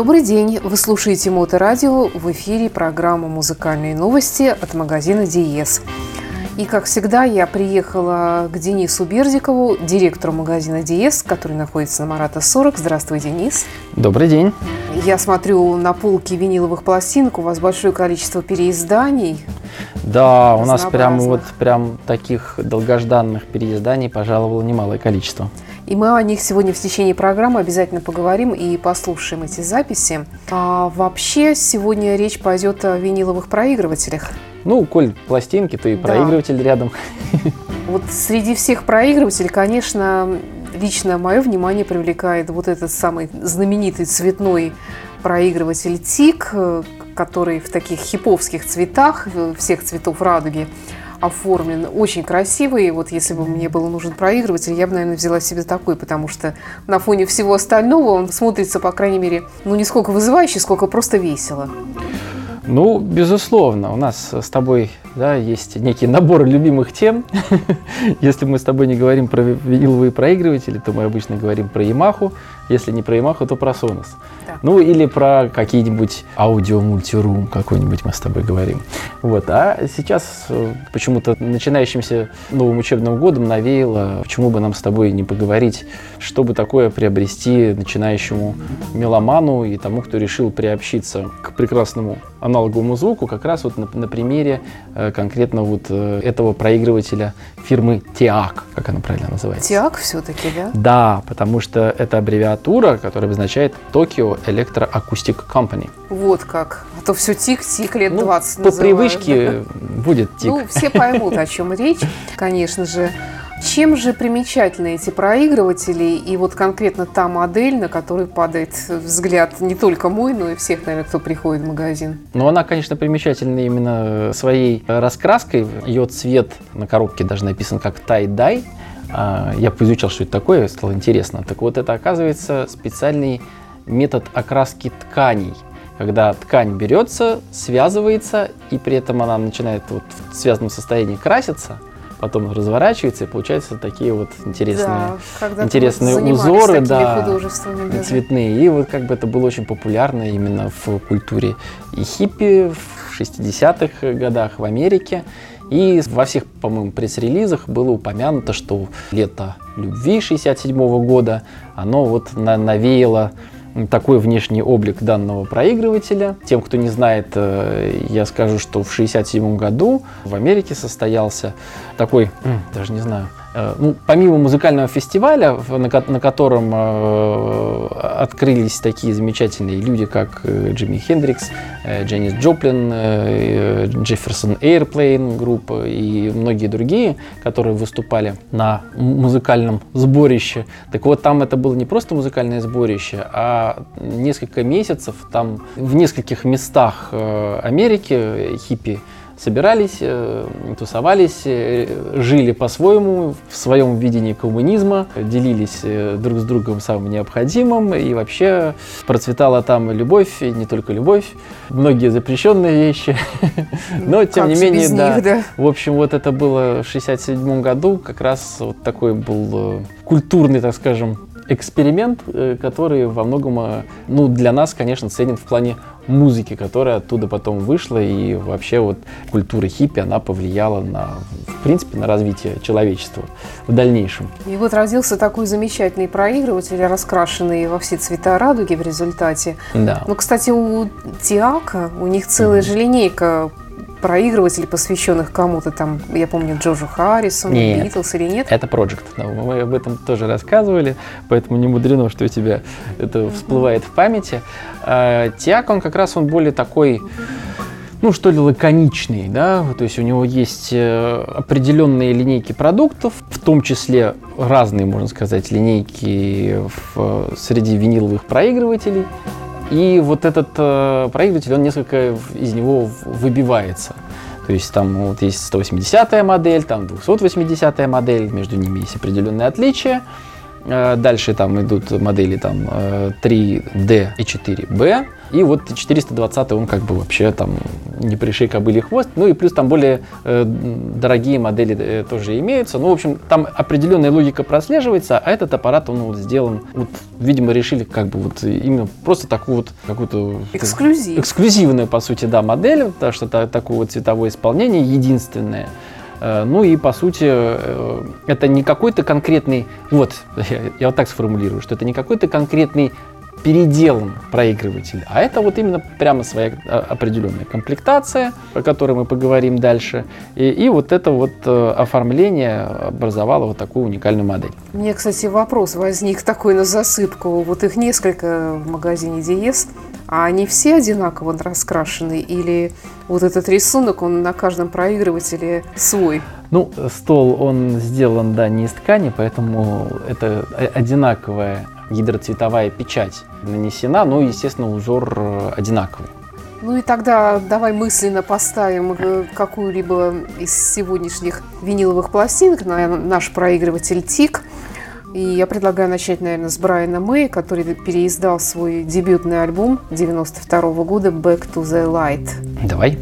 Добрый день! Вы слушаете Моторадио. В эфире программа «Музыкальные новости» от магазина «Диез». И, как всегда, я приехала к Денису Бердикову, директору магазина «Диез», который находится на Марата 40. Здравствуй, Денис. Добрый день. Я смотрю на полки виниловых пластинок, у вас большое количество переизданий. Да, у нас прям вот прям таких долгожданных переизданий пожаловало немалое количество. И мы о них сегодня в течение программы обязательно поговорим и послушаем эти записи. А вообще сегодня речь пойдет о виниловых проигрывателях. Ну, коль пластинки, то и да. проигрыватель рядом. Вот среди всех проигрывателей, конечно, лично мое внимание привлекает вот этот самый знаменитый цветной проигрыватель ТИК, который в таких хиповских цветах, всех цветов радуги оформлен, очень красивый. Вот если бы мне был нужен проигрыватель, я бы, наверное, взяла себе такой, потому что на фоне всего остального он смотрится, по крайней мере, ну не сколько вызывающе, сколько просто весело. Ну, безусловно, у нас с тобой да, есть некий набор любимых тем. Если мы с тобой не говорим про виниловые проигрыватели, то мы обычно говорим про Yamaha. Если не про Yamaha, то про Sonos. Да. Ну, или про какие-нибудь аудио-мультирум какой-нибудь мы с тобой говорим. Вот. А сейчас э, почему-то начинающимся новым учебным годом навеяло, почему бы нам с тобой не поговорить, чтобы такое приобрести начинающему меломану и тому, кто решил приобщиться к прекрасному аналоговому звуку, как раз вот на, на примере э, конкретно вот э, этого проигрывателя фирмы TIAC, как она правильно называется. TIAC все-таки, да? Да, потому что это аббревиатура, которая обозначает Tokyo Electro Acoustic Company. Вот как. А то все тик-тик лет ну, 20 По называют, привычке будет тик. Ну, все поймут, о чем речь, конечно же. Чем же примечательны эти проигрыватели и вот конкретно та модель, на которой падает взгляд не только мой, но и всех, наверное, кто приходит в магазин? Ну, она, конечно, примечательна именно своей раскраской. Ее цвет на коробке даже написан как тай-дай. А, я поизучал, что это такое, стало интересно. Так вот, это оказывается специальный метод окраски тканей когда ткань берется, связывается, и при этом она начинает вот в связанном состоянии краситься – потом разворачивается, и получаются такие вот интересные, да, интересные узоры, да, цветные. И вот как бы это было очень популярно именно в культуре и хиппи в 60-х годах в Америке. И во всех, по-моему, пресс-релизах было упомянуто, что лето любви 67 -го года, оно вот навеяло такой внешний облик данного проигрывателя. Тем, кто не знает, э, я скажу, что в 1967 году в Америке состоялся такой, даже не знаю, ну, помимо музыкального фестиваля, на, котором э, открылись такие замечательные люди, как э, Джимми Хендрикс, э, Дженнис Джоплин, э, Джефферсон Эйрплейн группа и многие другие, которые выступали на музыкальном сборище. Так вот, там это было не просто музыкальное сборище, а несколько месяцев там в нескольких местах э, Америки хиппи собирались, э, тусовались, э, жили по-своему, в своем видении коммунизма, делились э, друг с другом самым необходимым, и вообще процветала там любовь, и не только любовь, многие запрещенные вещи, но тем не менее, да. В общем, вот это было в 67 году, как раз вот такой был культурный, так скажем, эксперимент, который во многом, ну, для нас, конечно, ценен в плане музыки, которая оттуда потом вышла, и вообще вот культура хиппи, она повлияла на, в принципе, на развитие человечества в дальнейшем. И вот родился такой замечательный проигрыватель, раскрашенный во все цвета радуги в результате. Да. Ну, кстати, у Тиака, у них целая mm-hmm. же линейка проигрывателей, посвященных кому-то там, я помню, Джорджу Харрисону, нет, Битлз или нет? это Project. Мы об этом тоже рассказывали, поэтому не мудрено, что у тебя это всплывает в памяти. А, Тиак, он как раз он более такой ну, что ли, лаконичный, да, то есть у него есть э, определенные линейки продуктов, в том числе разные, можно сказать, линейки в, среди виниловых проигрывателей, и вот этот э, проигрыватель, он несколько из него выбивается. То есть там вот есть 180-я модель, там 280-я модель, между ними есть определенные отличия. Э, Дальше там идут модели там э, 3D и 4B. И вот 420 он как бы вообще там не пришей кобыли хвост. Ну и плюс там более э, дорогие модели э, тоже имеются. Ну, в общем, там определенная логика прослеживается, а этот аппарат, он вот сделан, вот, видимо, решили как бы вот именно просто такую вот какую-то... Эксклюзив. Эксклюзивную, по сути, да, модель, потому что та- такое вот цветовое исполнение единственное. Э, Ну и по сути э, это не какой-то конкретный, вот я, я вот так сформулирую, что это не какой-то конкретный переделан проигрыватель, а это вот именно прямо своя а, определенная комплектация, о которой мы поговорим дальше, и, и вот это вот э, оформление образовало вот такую уникальную модель. Меня, кстати, вопрос возник такой на засыпку. Вот их несколько в магазине Диез, а они все одинаково раскрашены? Или вот этот рисунок, он на каждом проигрывателе свой? Ну, стол, он сделан, да, не из ткани, поэтому это одинаковая гидроцветовая печать нанесена, но, естественно, узор э, одинаковый. Ну и тогда давай мысленно поставим э, какую-либо из сегодняшних виниловых пластинок на наш проигрыватель ТИК. И я предлагаю начать, наверное, с Брайана Мэй, который переиздал свой дебютный альбом 92 года «Back to the Light». Давай.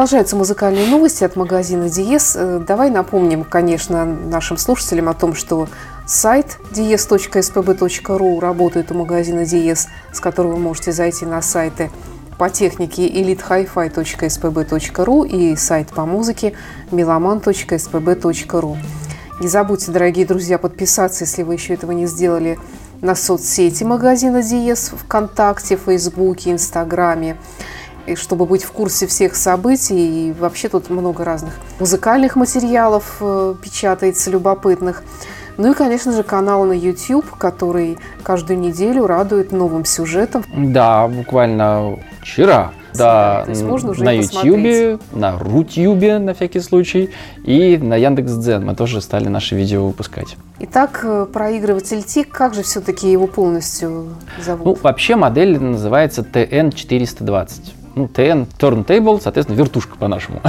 Продолжаются музыкальные новости от магазина Диез. Э, Давай напомним, конечно, нашим слушателям о том, что сайт dies.spb.ru работает у магазина Диез, с которого вы можете зайти на сайты по технике elitehifi.spb.ru и сайт по музыке meloman.spb.ru. Не забудьте, дорогие друзья, подписаться, если вы еще этого не сделали, на соцсети магазина Диез ВКонтакте, Фейсбуке, Инстаграме и чтобы быть в курсе всех событий. И вообще тут много разных музыкальных материалов э, печатается, любопытных. Ну и, конечно же, канал на YouTube, который каждую неделю радует новым сюжетом. Да, буквально вчера. Да, То есть можно уже на Ютьюбе, на Рутюбе на всякий случай, и на Яндекс.Дзен мы тоже стали наши видео выпускать. Итак, э, проигрыватель ТИК, как же все-таки его полностью зовут? Ну, вообще модель называется TN420. Ну, TN Turntable, соответственно, вертушка по-нашему.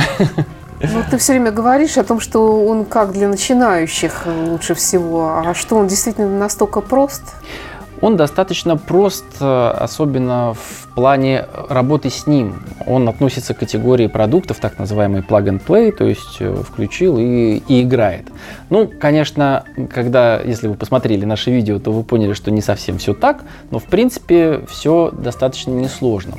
Ну, ты все время говоришь о том, что он как для начинающих э, лучше всего. А что он действительно настолько прост? Он достаточно прост, э, особенно в плане работы с ним. Он относится к категории продуктов, так называемый plug and play, то есть э, включил и, и играет. Ну, конечно, когда, если вы посмотрели наше видео, то вы поняли, что не совсем все так, но в принципе все достаточно несложно.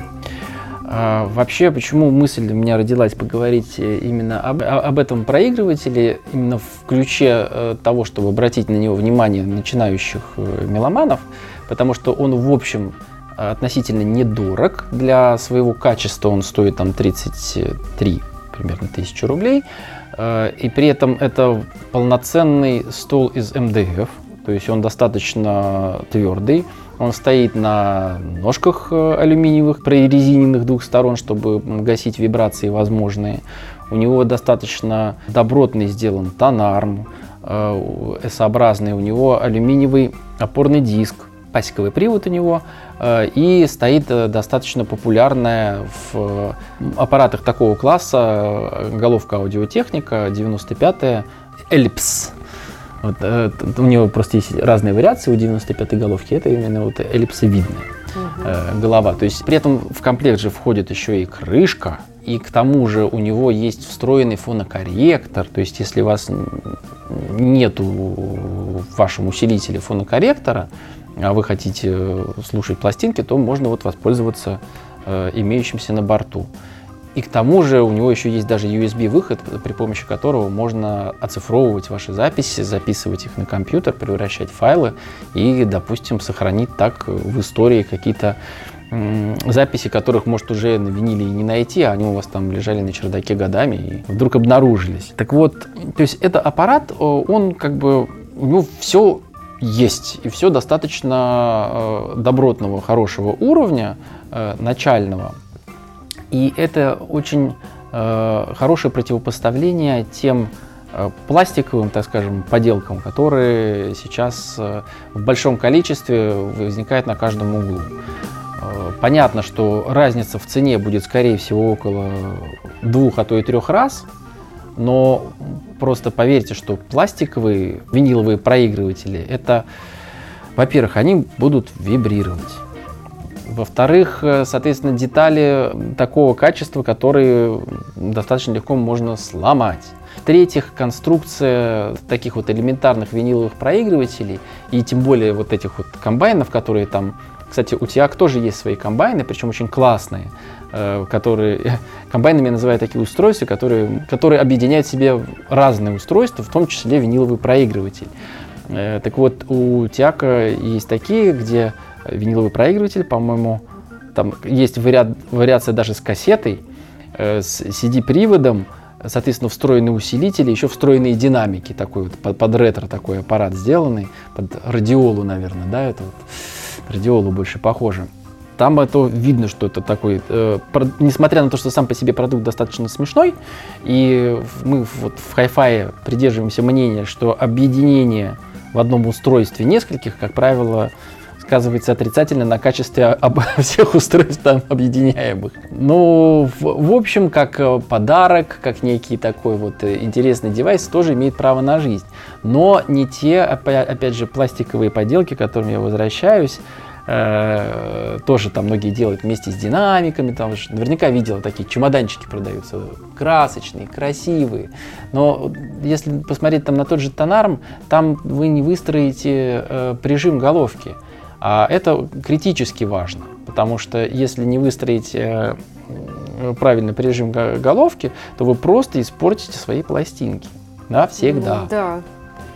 А, Вообще, почему мысль у меня родилась поговорить э, именно об, об этом проигрывателе, именно в ключе э, того, чтобы обратить на него внимание начинающих э, меломанов, потому что он, в общем, относительно недорог. Для своего качества он стоит там 33 примерно тысячи рублей. И при этом это полноценный стол из МДФ, то есть он достаточно твердый. Он стоит на ножках э, алюминиевых, прорезиненных двух сторон, чтобы гасить вибрации возможные. У него достаточно добротный сделан тонарм, э, S-образный. У него алюминиевый опорный диск, пасековый привод у него. э, И стоит достаточно популярная в аппаратах такого класса головка аудиотехника 95-я Ellipse. Вот, э, у него просто есть разные вариации у 95-й головки. Это именно вот эллипсовидная э, голова. То есть при этом в комплект же входит еще и крышка, и к тому же у него есть встроенный фонокорректор. То есть если у вас нету в вашем усилителе фонокорректора, а вы хотите э, слушать пластинки, то можно вот воспользоваться э, имеющимся на борту. И к тому же у него еще есть даже USB-выход, при помощи которого можно оцифровывать ваши записи, записывать их на компьютер, превращать в файлы и, допустим, сохранить так в истории какие-то записи, которых, может, уже на виниле и не найти, а они у вас там лежали на чердаке годами и вдруг обнаружились. Так вот, то есть это аппарат, э, он как бы, у него все есть, и все достаточно э, добротного, хорошего уровня, э, начального. И это очень э, хорошее противопоставление тем э, пластиковым, так скажем, поделкам, которые сейчас э, в большом количестве возникают на каждом углу. Э, Понятно, что разница в цене будет, скорее всего, около двух, а то и трех раз, но просто поверьте, что пластиковые виниловые проигрыватели, это, во-первых, они будут вибрировать. Во-вторых, э, соответственно, детали такого качества, которые достаточно легко можно сломать. В-третьих, конструкция таких вот элементарных виниловых проигрывателей и тем более вот этих вот комбайнов, которые там, кстати, у Тиак тоже есть свои комбайны, причем очень классные, э, которые комбайнами я называю такие устройства, которые, которые объединяют в себе разные устройства, в том числе виниловый проигрыватель. Э, Так вот, у Тиака есть такие, где виниловый проигрыватель, по-моему, там есть вариа- вариация даже с кассетой, э, с CD-приводом, соответственно, встроенные усилители, еще встроенные динамики, такой вот под, под ретро такой аппарат сделанный, под радиолу, наверное, да, это вот радиолу больше похоже. Там это видно, что это такой, э, про- несмотря на то, что сам по себе продукт достаточно смешной, и мы вот в Hi-Fi придерживаемся мнения, что объединение в одном устройстве нескольких, как правило, сказывается отрицательно на качестве об- всех устройств там объединяемых. Ну, в, в общем, как э, подарок, как некий такой вот э, интересный девайс, тоже имеет право на жизнь. Но не те, опя- опять же, пластиковые поделки, к которым я возвращаюсь, э, тоже там многие делают вместе с динамиками, там наверняка видела такие чемоданчики продаются, красочные, красивые. Но если посмотреть там на тот же тонарм, там вы не выстроите э, прижим головки. А это критически важно, потому что если не выстроить э, правильный прижим го- головки, то вы просто испортите свои пластинки. Да, всегда. Ну, да.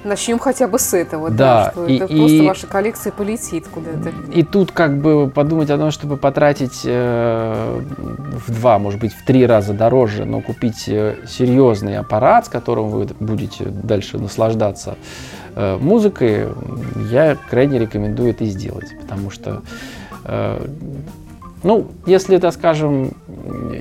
Начнем хотя бы с этого, да, Да, что и- это и- просто ваша коллекция полетит куда-то. И тут как бы подумать о том, чтобы потратить э, в два, может быть, в три раза дороже, но купить э, серьезный аппарат, с которым вы будете дальше наслаждаться музыкой, я крайне рекомендую это сделать, потому что э, ну, если это, скажем,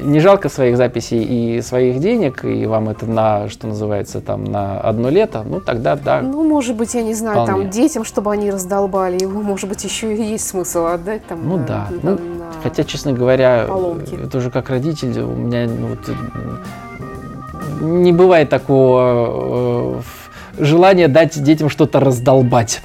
не жалко своих записей и своих денег, и вам это на, что называется, там, на одно лето, ну, тогда да, Ну, может быть, я не знаю, Вполне. там детям, чтобы они раздолбали его, может быть, еще и есть смысл отдать там. Ну на- да. на- Ну, на- Хотя, честно говоря, поломки. э, тоже как родитель, у меня ну, вот, э, не бывает такого э, желания дать детям что-то раздолбать.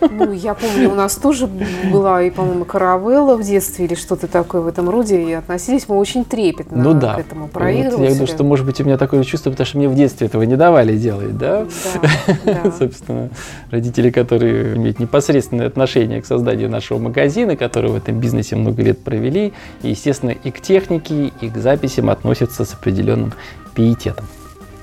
Ну, я помню, у нас тоже была, и, по-моему, каравелла в детстве или что-то такое в этом роде, и относились мы очень трепетно ну да. к этому Вот проигрывателю. я думаю, что, может быть, у меня такое чувство, потому что мне в детстве этого не давали делать, да? Да, да. Собственно, родители, которые имеют непосредственное отношение к созданию нашего магазина, которые в этом бизнесе много лет провели, и, естественно, и к технике, и к записям относятся с определенным пиететом.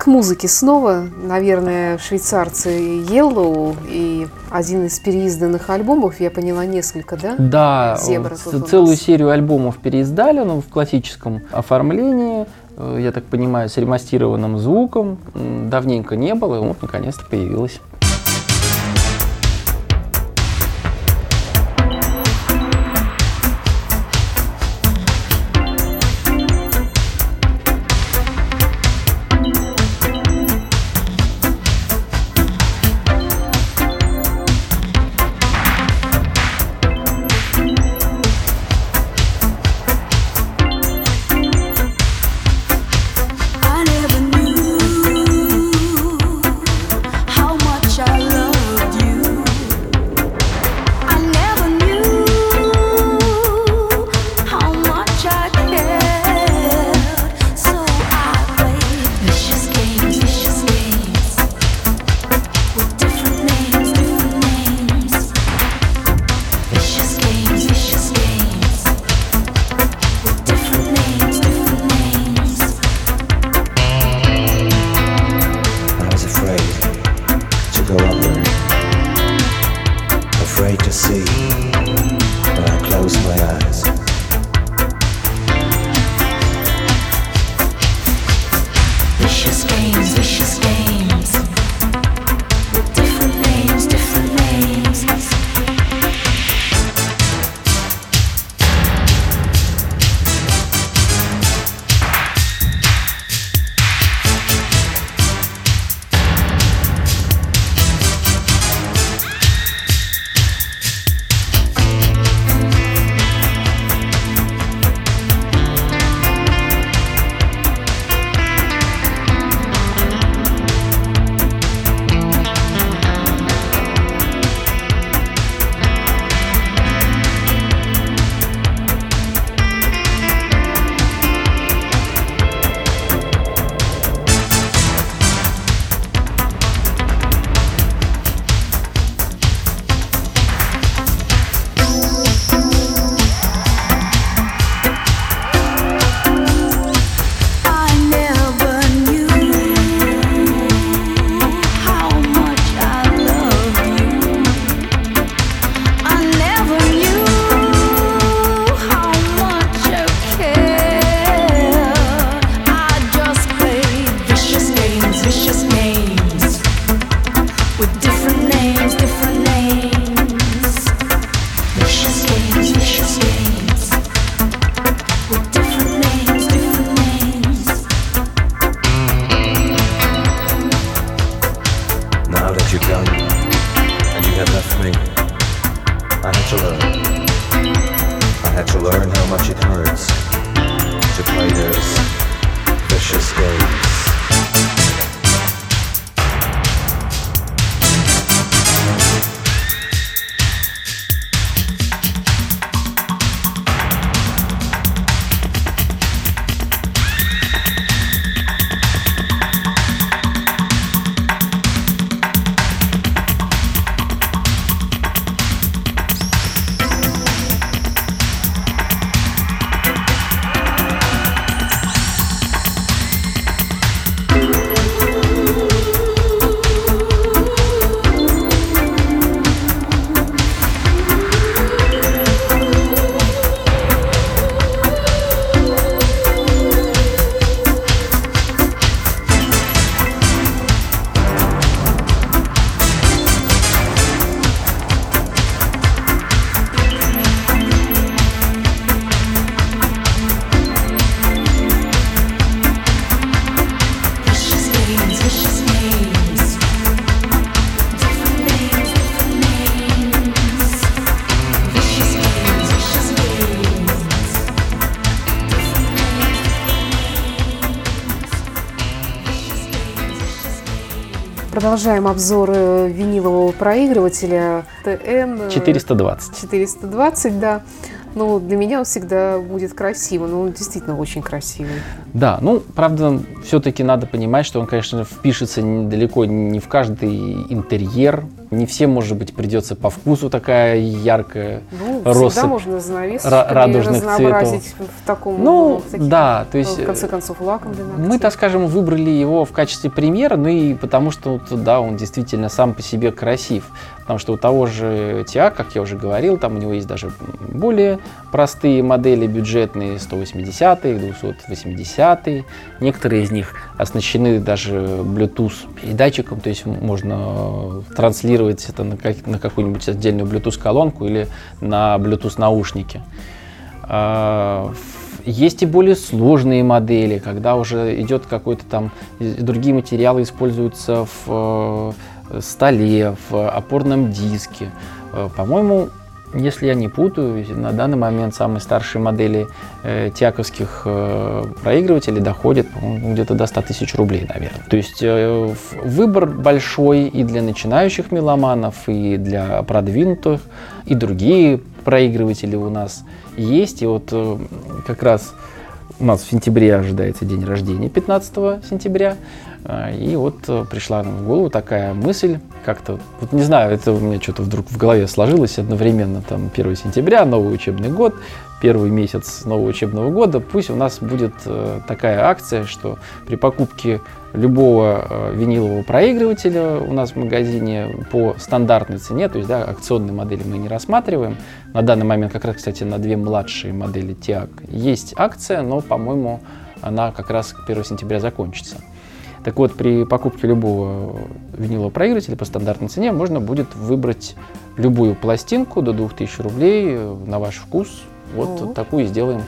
К музыке снова, наверное, швейцарцы Yellow и один из переизданных альбомов, я поняла, несколько, да? Да, Зебра целую серию альбомов переиздали, но в классическом оформлении, э, я так понимаю, с ремастированным звуком. Давненько не было, и вот наконец-то появилось. Продолжаем обзор винилового проигрывателя ТН э, 420. 420, да. Ну, для меня он всегда будет красивый, но он действительно очень красивый. Да, ну, правда, все-таки надо понимать, что он, конечно, впишется не- далеко не в каждый интерьер. Не всем, может быть, придется по вкусу такая яркая. Ну, Россыпь всегда можно занавесочками ра- радужных разнообразить в таком, Ну, в таких, да, то э, есть... в конце концов, лаком для ногтей. Мы, так скажем, выбрали его в качестве примера, ну и потому что, да, он действительно сам по себе красив. Потому что у того же ТИА, как я уже говорил, там у него есть даже более простые модели бюджетные, 180-е, 280-е. Некоторые из них оснащены даже Bluetooth передатчиком, то есть можно транслировать это на, как- на какую-нибудь отдельную Bluetooth колонку или на Bluetooth наушники. А, Есть и более сложные модели, когда уже идет какой-то там, другие материалы используются в э, столе, в опорном диске. Э, По-моему, если я не путаю, на данный момент самые старшие модели э, тяковских э, проигрывателей доходят, где-то до 100 тысяч рублей, наверное. То есть э, выбор большой и для начинающих меломанов, и для продвинутых, и другие проигрыватели у нас есть. И вот э, как раз у нас в сентябре ожидается день рождения, 15 сентября. А, И вот э, пришла нам в голову такая мысль, как-то, вот не знаю, это у меня что-то вдруг в голове сложилось одновременно, там, 1 сентября, новый учебный год, первый месяц нового учебного года, пусть у нас будет э, такая акция, что при покупке любого э, винилового проигрывателя у нас в магазине по стандартной цене, то есть, да, акционные модели мы не рассматриваем, на данный момент как раз, кстати, на две младшие модели TIAC есть акция, но, по-моему, она как раз к 1 сентября закончится. Так вот, при покупке любого винилового проигрывателя по стандартной цене можно будет выбрать любую пластинку до 2000 рублей на ваш вкус. Вот О. такую сделаем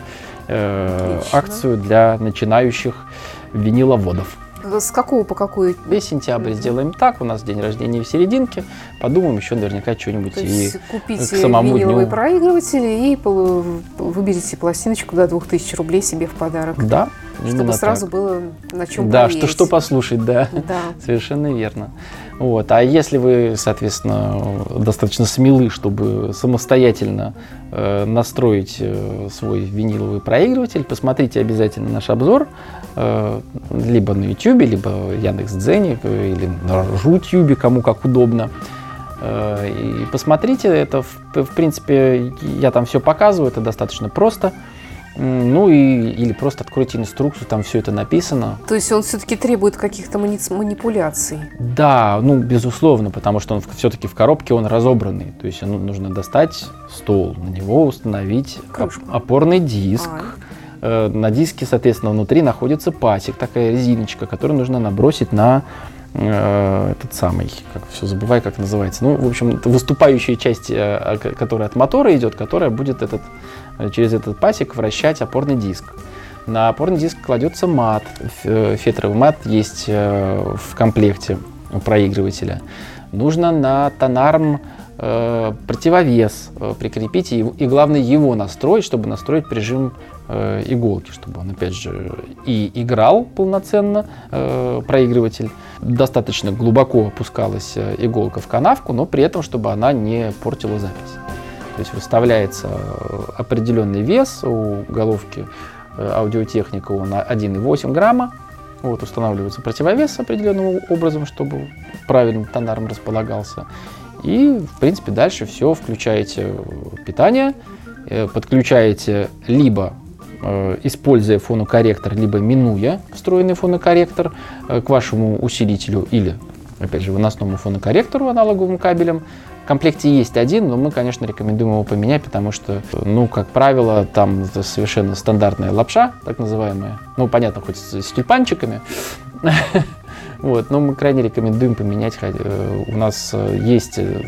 э, Отлично. акцию для начинающих виниловодов. С какого по какую? Весь сентябрь сделаем так, у нас день рождения в серединке, подумаем еще наверняка что-нибудь То и есть к купите самому виниловый дню. проигрыватель и выберите пластиночку до 2000 рублей себе в подарок. Да, Чтобы именно сразу так. было на чем Да, что, что послушать, да. Да. Совершенно верно. Вот. А если вы, соответственно, достаточно смелы, чтобы самостоятельно э, настроить э, свой виниловый проигрыватель, посмотрите обязательно наш обзор э, либо на YouTube, либо Яндекс.Дзене э, или на Рутюбе, кому как удобно. Э, И посмотрите, это в, в принципе, я там все показываю, это достаточно просто. Ну и или просто откройте инструкцию, там все это написано. То есть он все-таки требует каких-то мани- манипуляций. Да, ну, безусловно, потому что он все-таки в коробке он разобранный. То есть ну, нужно достать стол, на него установить Крышку. опорный диск. А. Э, На диске, соответственно, внутри находится пасек, такая резиночка, которую нужно набросить на э, этот самый, как все забываю, как называется. Ну, в общем, выступающая часть, э, а, которая от мотора идет, которая будет этот, через этот пасек вращать опорный диск. На опорный диск кладется мат. Э, Фетровый мат есть э, в комплекте проигрывателя. Нужно на тонарм э, противовес э, прикрепить и, и главное его настроить, чтобы настроить прижим э, иголки, чтобы он опять же и играл полноценно э, проигрыватель. Достаточно глубоко опускалась э, иголка в канавку, но при этом, чтобы она не портила запись. То есть выставляется определенный вес у головки э, аудиотехника, он 1,8 грамма. Вот, устанавливается противовес определенным образом, чтобы правильно тонарм располагался. И, в принципе, дальше все включаете питание, э, подключаете либо э, используя фонокорректор, либо минуя встроенный фонокорректор к вашему усилителю или, опять же, выносному фонокорректору аналоговым кабелем. В комплекте есть один, но мы, конечно, рекомендуем его поменять, потому что, ну, как правило, там совершенно стандартная лапша, так называемая. Ну, понятно, хоть с, с тюльпанчиками. Вот, но мы крайне рекомендуем поменять. э, У нас э, есть, э,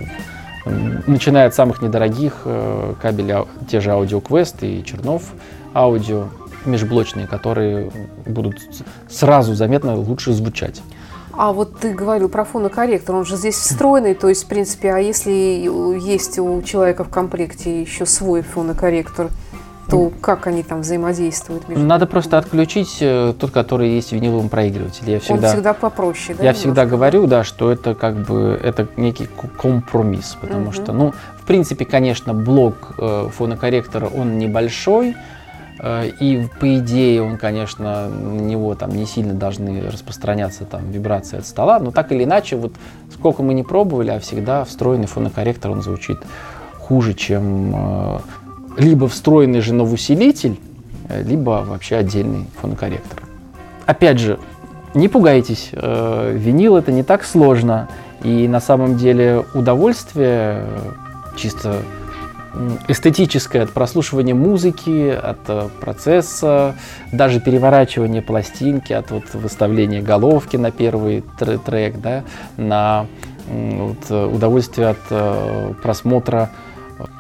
начиная от самых недорогих кабелей, ау- те же Audio Quest и Чернов аудио межблочные, которые будут сразу заметно лучше звучать. А вот ты говорил про фонокорректор, он же здесь встроенный, то есть, в принципе, а если есть у человека в комплекте еще свой фонокорректор, то как они там взаимодействуют между Надо просто отключить э, тот, который есть в виниловом проигрывателе. Я Он всегда, всегда попроще, да? я всегда говорю, да, что это как бы это некий компромисс, потому Мгм. что, ну, в принципе, конечно, блок э, фонокорректора он небольшой, и по идее он, конечно, на него там не сильно должны распространяться там вибрации от стола, но так или иначе, вот сколько мы не пробовали, а всегда встроенный фонокорректор он звучит хуже, чем э, либо встроенный же новоусилитель, э, либо вообще отдельный фонокорректор. Опять же, не пугайтесь, э, винил это не так сложно, и на самом деле удовольствие э, чисто эстетическое от прослушивания музыки, от э, процесса, даже переворачивания пластинки, от вот выставления головки на первый тр- трек, да, на вот, э, удовольствие от э, просмотра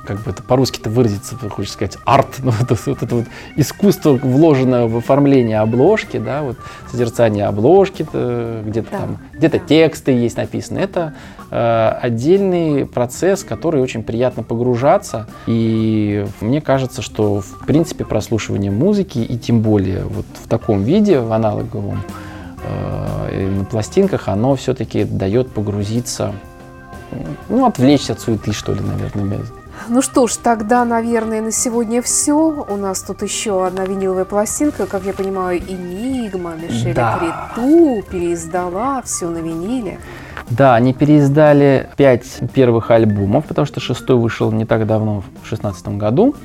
как бы это по-русски-то выразиться, хочется сказать, арт, ну, вот, это- вот это вот искусство, вложенное в оформление обложки, да, вот созерцание обложки, где-то Да, там, где-то да. тексты есть написаны. Это э, отдельный процесс, который очень приятно погружаться. И мне кажется, что в принципе прослушивание музыки и тем более вот в таком виде, в аналоговом, э, на пластинках, оно все-таки дает погрузиться, ну, отвлечься от суеты, что ли, наверное. Ну что ж, тогда, наверное, на сегодня все. У нас тут еще одна виниловая пластинка, как я понимаю, Энигма, Мишеля Да. Криту переиздала все на виниле. Да, они переиздали пять первых альбомов, потому что шестой вышел не так давно, в шестнадцатом году,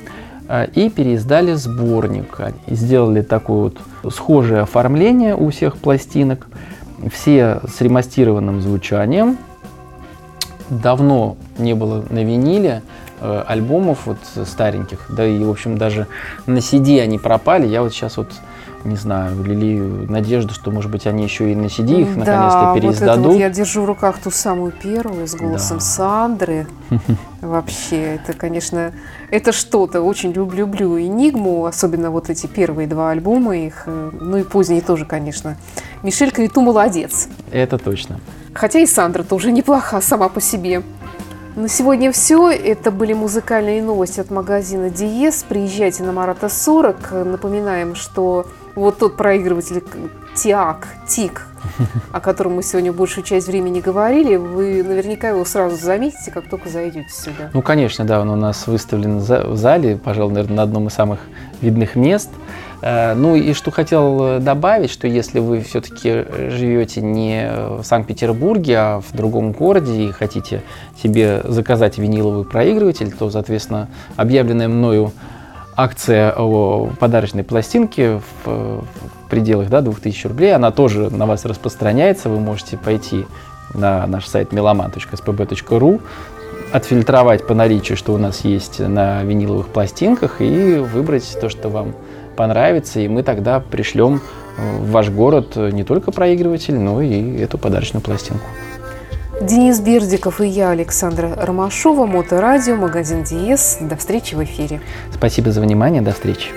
э, и переиздали сборник. И сделали такое вот схожее оформление у всех пластинок, все с ремастированным звучанием. Давно не было на виниле э, альбомов вот стареньких, да и, в общем, даже на CD они пропали. Я вот сейчас вот не знаю, лелею надежду, что, может быть, они еще и на CD их да, наконец-то вот переиздадут. вот я держу в руках ту самую первую с голосом Да. Сандры. Вообще, это, конечно, это что-то. Очень люблю, люблю Энигму, особенно вот эти первые два альбома их, э, ну и поздние тоже, конечно. Мишель Криту молодец. Это точно. Хотя и Сандра тоже неплоха сама по себе. На сегодня все. Это были музыкальные новости от магазина Диез. Приезжайте на Марата 40. Напоминаем, что вот тот проигрыватель Тиак, Тик, о котором мы сегодня большую часть времени говорили, вы наверняка его сразу заметите, как только зайдете сюда. Ну, конечно, да, он у нас выставлен в зале, пожалуй, наверное, на одном из самых видных мест. Э, Ну и что хотел э, добавить, что если вы все-таки живете не в Санкт-Петербурге, а в другом городе и хотите себе заказать виниловый проигрыватель, то, соответственно, объявленная мною акция о подарочной пластинке в, э, в пределах да, 2000 рублей, она тоже на вас распространяется. Вы можете пойти на наш сайт meloman.spb.ru, отфильтровать по наличию, что у нас есть на виниловых пластинках, и выбрать то, что вам понравится, и мы тогда пришлем э, в ваш город не только проигрыватель, но и эту подарочную пластинку. Денис Бердиков и я, Александра Ромашова, Моторадио, магазин Диез. До встречи в эфире. Спасибо за внимание, до встречи.